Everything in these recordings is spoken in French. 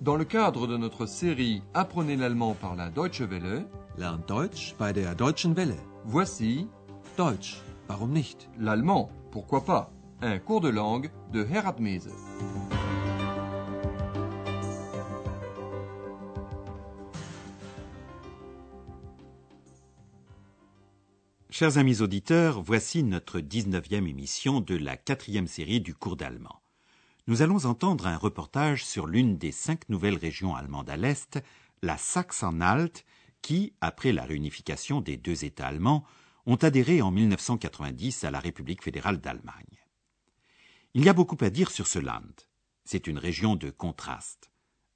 Dans le cadre de notre série Apprenez l'allemand par la Deutsche Welle, Lernt Deutsch bei der Deutschen Welle. voici Deutsch, warum nicht? l'allemand, pourquoi pas, un cours de langue de Herat Mese. Chers amis auditeurs, voici notre 19e émission de la quatrième série du cours d'allemand. Nous allons entendre un reportage sur l'une des cinq nouvelles régions allemandes à l'Est, la Saxe-Anhalt, qui, après la réunification des deux États allemands, ont adhéré en 1990 à la République fédérale d'Allemagne. Il y a beaucoup à dire sur ce Land. C'est une région de contraste.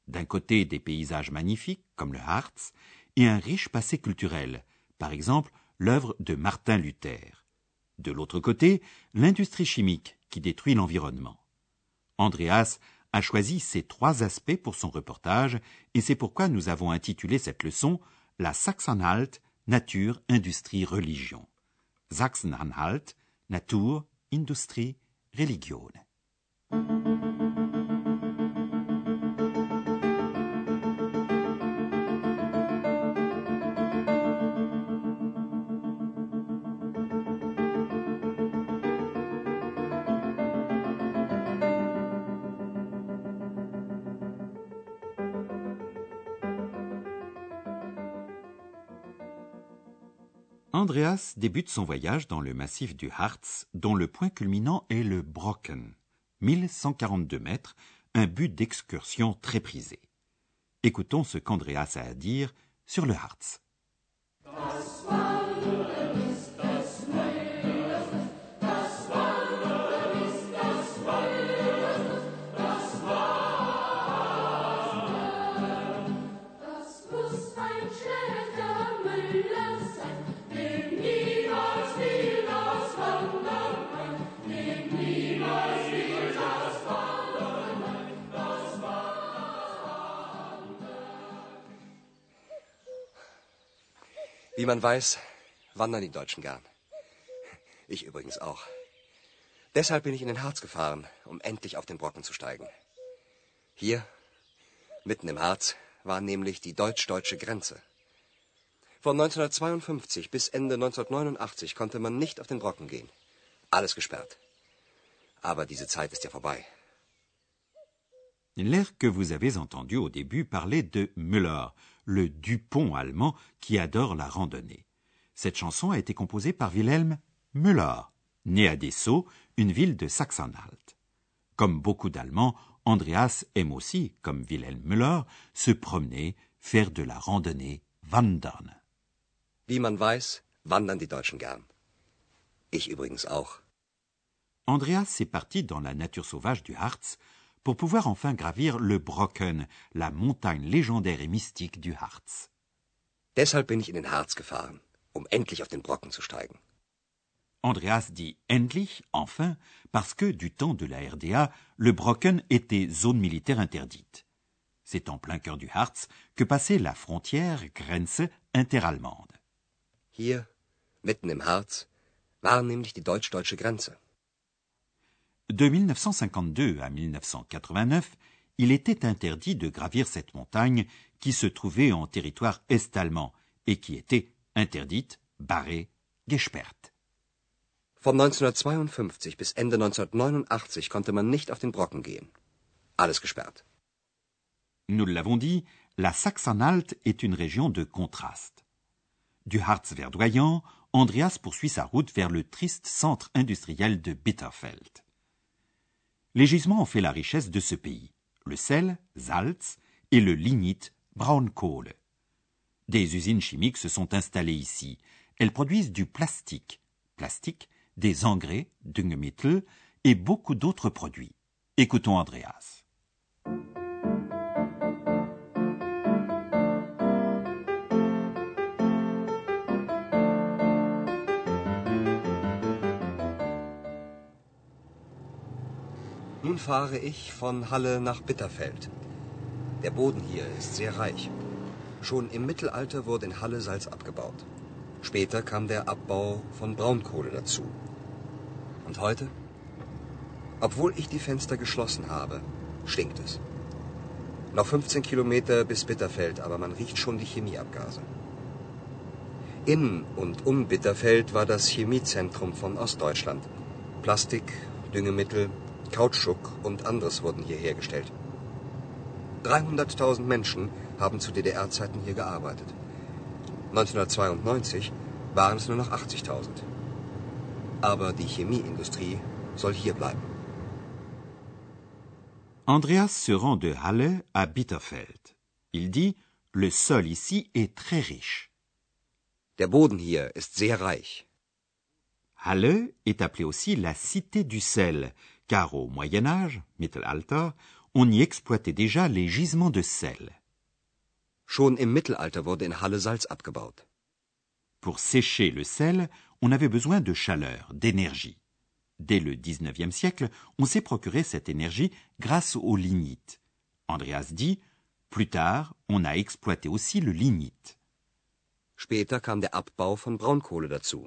D'un côté, des paysages magnifiques, comme le Harz, et un riche passé culturel, par exemple l'œuvre de Martin Luther. De l'autre côté, l'industrie chimique qui détruit l'environnement. Andreas a choisi ces trois aspects pour son reportage et c'est pourquoi nous avons intitulé cette leçon La Sachsen-Anhalt, Nature, Industrie, Religion. Sachsen-Anhalt, Natur, Industrie, Religion. Andreas débute son voyage dans le massif du Harz, dont le point culminant est le Brocken, 1142 mètres, un but d'excursion très prisé. Écoutons ce qu'Andreas a à dire sur le Harz. Wie man weiß, wandern die Deutschen gern. Ich übrigens auch. Deshalb bin ich in den Harz gefahren, um endlich auf den Brocken zu steigen. Hier, mitten im Harz, war nämlich die deutsch-deutsche Grenze. Von 1952 bis Ende 1989 konnte man nicht auf den Brocken gehen. Alles gesperrt. Aber diese Zeit ist ja vorbei. L'air que vous avez entendu au début parlait de Müller, le Dupont allemand qui adore la randonnée. Cette chanson a été composée par Wilhelm Müller, né à Dessau, une ville de Saxe-Anhalt. Comme beaucoup d'Allemands, Andreas aime aussi, comme Wilhelm Müller, se promener, faire de la randonnée, wandern. Wie man weiß, wandern die Deutschen gern. Ich übrigens auch. Andreas est parti dans la nature sauvage du Harz pour pouvoir enfin gravir le Brocken, la montagne légendaire et mystique du Harz. Deshalb bin ich in den Harz gefahren, um endlich auf den Brocken zu steigen. Andreas dit endlich, enfin, parce que du temps de la RDA, le Brocken était zone militaire interdite. C'est en plein cœur du Harz que passait la frontière, Grenze, interallemande. Hier, mitten im Harz, war nämlich die deutsch-deutsche Grenze. De 1952 à 1989, il était interdit de gravir cette montagne qui se trouvait en territoire est-allemand et qui était interdite, barrée, gesperrt. Von 1952 bis Ende 1989 konnte man nicht auf den Brocken gehen. Alles gesperrt. Nous l'avons dit, la Saxe-Anhalt est une région de contraste. Du Harz verdoyant, Andreas poursuit sa route vers le triste centre industriel de Bitterfeld. Les gisements ont fait la richesse de ce pays. Le sel, Salz, et le lignite, Braunkohle. Des usines chimiques se sont installées ici. Elles produisent du plastique, plastique, des engrais, Düngemittel, et beaucoup d'autres produits. Écoutons Andreas. Fahre ich von Halle nach Bitterfeld. Der Boden hier ist sehr reich. Schon im Mittelalter wurde in Halle Salz abgebaut. Später kam der Abbau von Braunkohle dazu. Und heute? Obwohl ich die Fenster geschlossen habe, stinkt es. Noch 15 Kilometer bis Bitterfeld, aber man riecht schon die Chemieabgase. In und um Bitterfeld war das Chemiezentrum von Ostdeutschland. Plastik, Düngemittel, Kautschuk und anderes wurden hier hergestellt. 300.000 Menschen haben zu DDR-Zeiten hier gearbeitet. 1992 waren es nur noch 80.000. Aber die Chemieindustrie soll hier bleiben. Andreas se rend de Halle à Bitterfeld. Il dit Le sol ici est très riche. Der Boden hier ist sehr reich. Halle est appelée aussi la cité du sel, car au Moyen Âge, Mittelalter, on y exploitait déjà les gisements de sel. Schon im Mittelalter wurde in Halle Salz abgebaut. Pour sécher le sel, on avait besoin de chaleur, d'énergie. Dès le XIXe siècle, on s'est procuré cette énergie grâce au lignite. Andreas dit Plus tard, on a exploité aussi le lignite. Später kam der Abbau von Braunkohle dazu.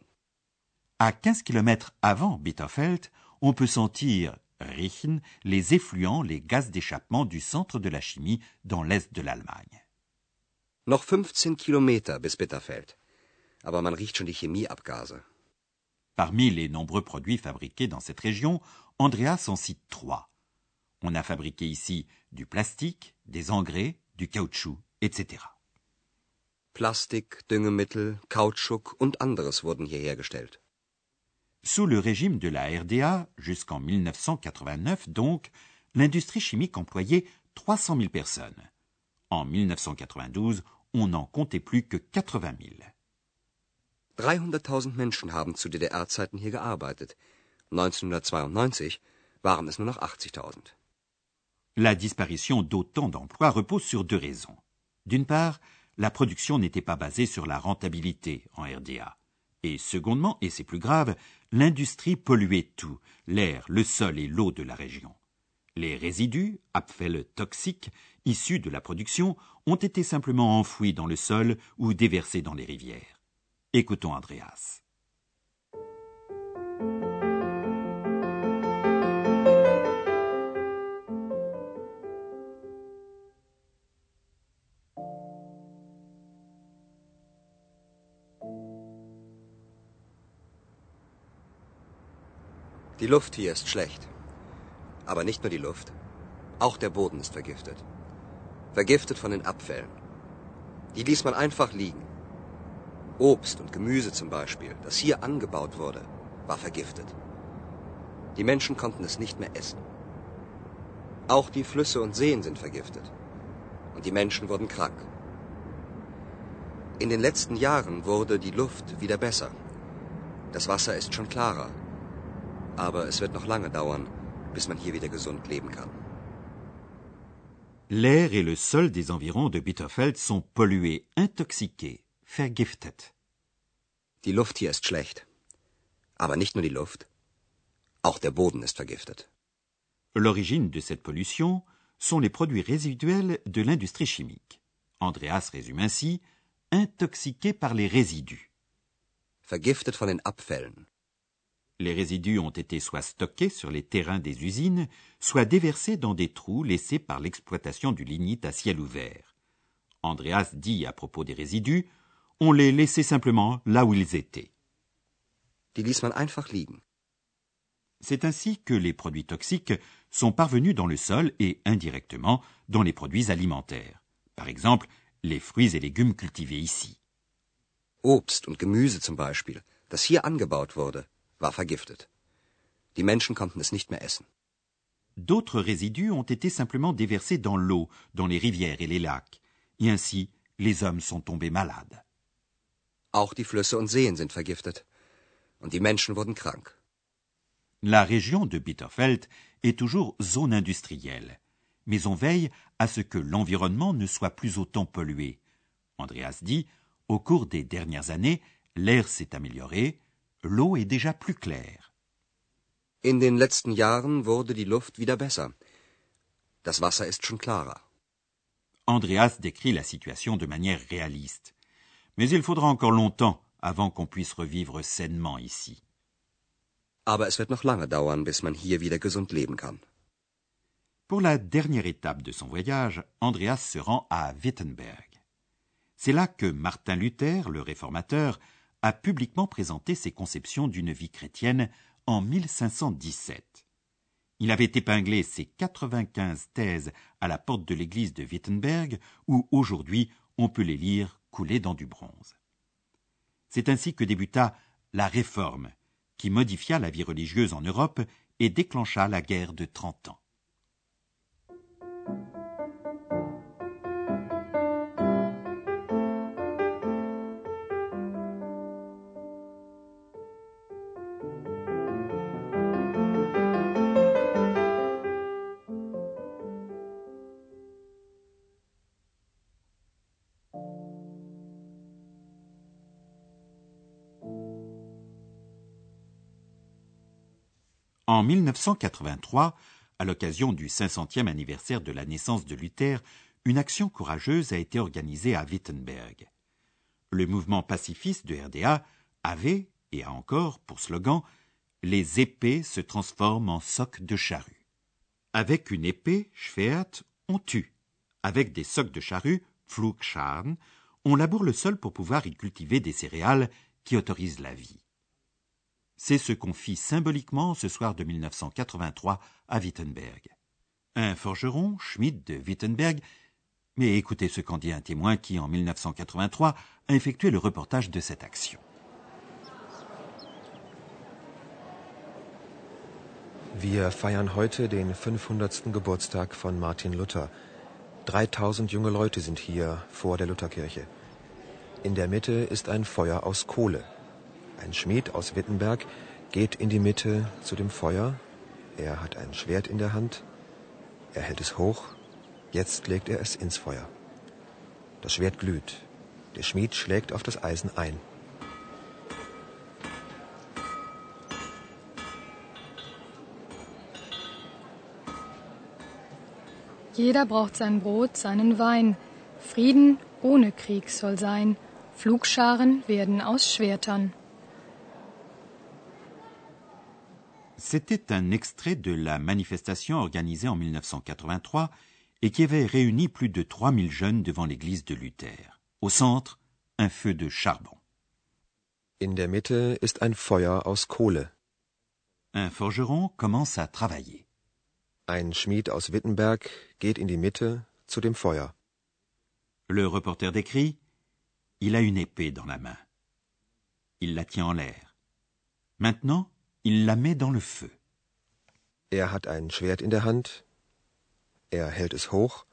À 15 km avant Bitterfeld, on peut sentir, riechen, les effluents, les gaz d'échappement du centre de la chimie dans l'est de l'Allemagne. Noch 15 Kilometer bis Bitterfeld. Aber man riecht schon die Chemieabgase. Parmi les nombreux produits fabriqués dans cette région, Andreas en cite trois. On a fabriqué ici du plastique, des engrais, du caoutchouc, etc. Plastik, Düngemittel, Kautschuk und anderes wurden hier hergestellt. Sous le régime de la RDA, jusqu'en 1989 donc, l'industrie chimique employait 300 000 personnes. En 1992, on n'en comptait plus que 80 000. 300.000 Menschen haben zu DDR-Zeiten hier gearbeitet. 1992 waren es nur noch 80.000. La disparition d'autant d'emplois repose sur deux raisons. D'une part, la production n'était pas basée sur la rentabilité en RDA. Et secondement, et c'est plus grave, l'industrie polluait tout, l'air, le sol et l'eau de la région. Les résidus, Abfälle toxiques, issus de la production, ont été simplement enfouis dans le sol ou déversés dans les rivières. Écoutons Andreas. Die Luft hier ist schlecht. Aber nicht nur die Luft. Auch der Boden ist vergiftet. Vergiftet von den Abfällen. Die ließ man einfach liegen. Obst und Gemüse zum Beispiel, das hier angebaut wurde, war vergiftet. Die Menschen konnten es nicht mehr essen. Auch die Flüsse und Seen sind vergiftet. Und die Menschen wurden krank. In den letzten Jahren wurde die Luft wieder besser. Das Wasser ist schon klarer. Aber es wird noch lange dauern, bis man hier wieder gesund leben kann. L'air et le sol des environs de Bitterfeld sont pollués, intoxiqués, vergiftet. Die Luft hier ist schlecht. Aber nicht nur die Luft. Auch der Boden ist vergiftet. L'origine de cette pollution sont les produits résiduels de l'industrie chimique. Andreas résume ainsi intoxiqués par les résidus. Vergiftet von den Abfällen. Les résidus ont été soit stockés sur les terrains des usines, soit déversés dans des trous laissés par l'exploitation du lignite à ciel ouvert. Andreas dit à propos des résidus, on les laissait simplement là où ils étaient. Die ließ man einfach liegen. C'est ainsi que les produits toxiques sont parvenus dans le sol et indirectement dans les produits alimentaires. Par exemple, les fruits et légumes cultivés ici. Obst und Gemüse zum Beispiel, das hier angebaut wurde, war vergiftet. Die Menschen konnten es nicht mehr essen. D'autres résidus ont été simplement déversés dans l'eau, dans les rivières et les lacs, et ainsi les hommes sont tombés malades. Auch die Flüsse und Seen sind vergiftet. Und die Menschen wurden krank. La région de Bitterfeld est toujours zone industrielle, mais on veille à ce que l'environnement ne soit plus autant pollué. Andreas dit, au cours des dernières années, l'air s'est amélioré, l'eau est déjà plus claire. In den letzten Jahren wurde die Luft wieder besser. Das Wasser ist schon klarer. Andreas décrit la situation de manière réaliste. Mais il faudra encore longtemps avant qu'on puisse revivre sainement ici. Aber es wird noch lange dauern, bis man hier wieder gesund leben kann. Pour la dernière étape de son voyage, Andreas se rend à Wittenberg. C'est là que Martin Luther, le réformateur, a publiquement présenté ses conceptions d'une vie chrétienne en 1517. Il avait épinglé ses 95 thèses à la porte de l'église de Wittenberg, où aujourd'hui on peut les lire coulées dans du bronze. C'est ainsi que débuta la Réforme, qui modifia la vie religieuse en Europe et déclencha la guerre de Trente Ans. En 1983, à l'occasion du 500e anniversaire de la naissance de Luther, une action courageuse a été organisée à Wittenberg. Le mouvement pacifiste de RDA avait, et a encore pour slogan, Les épées se transforment en socs de charrue. Avec une épée, Schwert, on tue. Avec des socs de charrue, Pflugscharen, on laboure le sol pour pouvoir y cultiver des céréales qui autorisent la vie. C'est ce qu'on fit symboliquement ce soir de 1983 à Wittenberg. Un forgeron, Schmidt de Wittenberg, mais écoutez ce qu'en dit un témoin qui, en 1983, a effectué le reportage de cette action. Wir feiern heute den 500. Geburtstag von Martin Luther. 3000 junge Leute sind hier vor der Lutherkirche. In der Mitte ist ein Feuer aus Kohle. Ein Schmied aus Wittenberg geht in die Mitte zu dem Feuer. Er hat ein Schwert in der Hand. Er hält es hoch. Jetzt legt er es ins Feuer. Das Schwert glüht. Der Schmied schlägt auf das Eisen ein. Jeder braucht sein Brot, seinen Wein. Frieden ohne Krieg soll sein. Flugscharen werden aus Schwertern. C'était un extrait de la manifestation organisée en 1983 et qui avait réuni plus de 3000 jeunes devant l'église de Luther. Au centre, un feu de charbon. In der Mitte ist ein Feuer aus Kohle. Un forgeron commence à travailler. Ein Schmied aus Wittenberg geht in die Mitte zu dem Feuer. Le reporter décrit Il a une épée dans la main. Il la tient en l'air. Maintenant, il la met dans le feu. Er hat ein Schwert in der Hand. Er hält es hoch.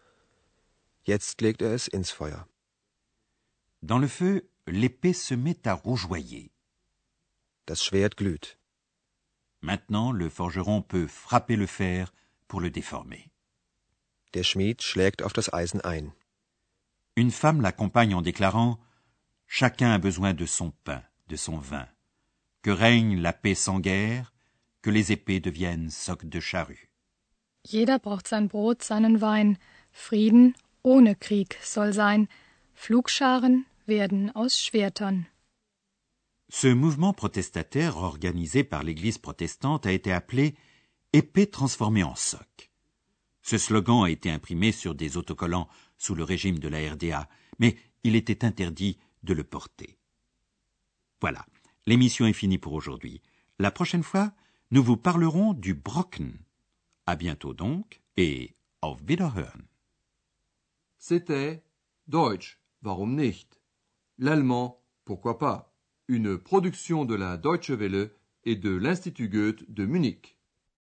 Jetzt legt er es ins Feuer. Dans le feu, l'épée se met à rougeoyer. Das Schwert glüht. Maintenant, le forgeron peut frapper le fer pour le déformer. Der Schmied schlägt auf das Eisen ein. Une femme l'accompagne en déclarant Chacun a besoin de son pain, de son vin. Que règne la paix sans guerre, que les épées deviennent socs de charrue. Jeder braucht sein Brot, seinen Wein. Frieden ohne Krieg soll sein. Flugscharen werden aus Schwertern. Ce mouvement protestataire organisé par l'Église protestante a été appelé Épée transformée en soc. Ce slogan a été imprimé sur des autocollants sous le régime de la RDA, mais il était interdit de le porter. Voilà, l'émission est finie pour aujourd'hui. La prochaine fois, nous vous parlerons du Brocken. À bientôt donc et auf Wiederhören. C'était Deutsch, warum nicht? L'allemand, pourquoi pas? Une production de la Deutsche Welle et de l'Institut Goethe de Munich.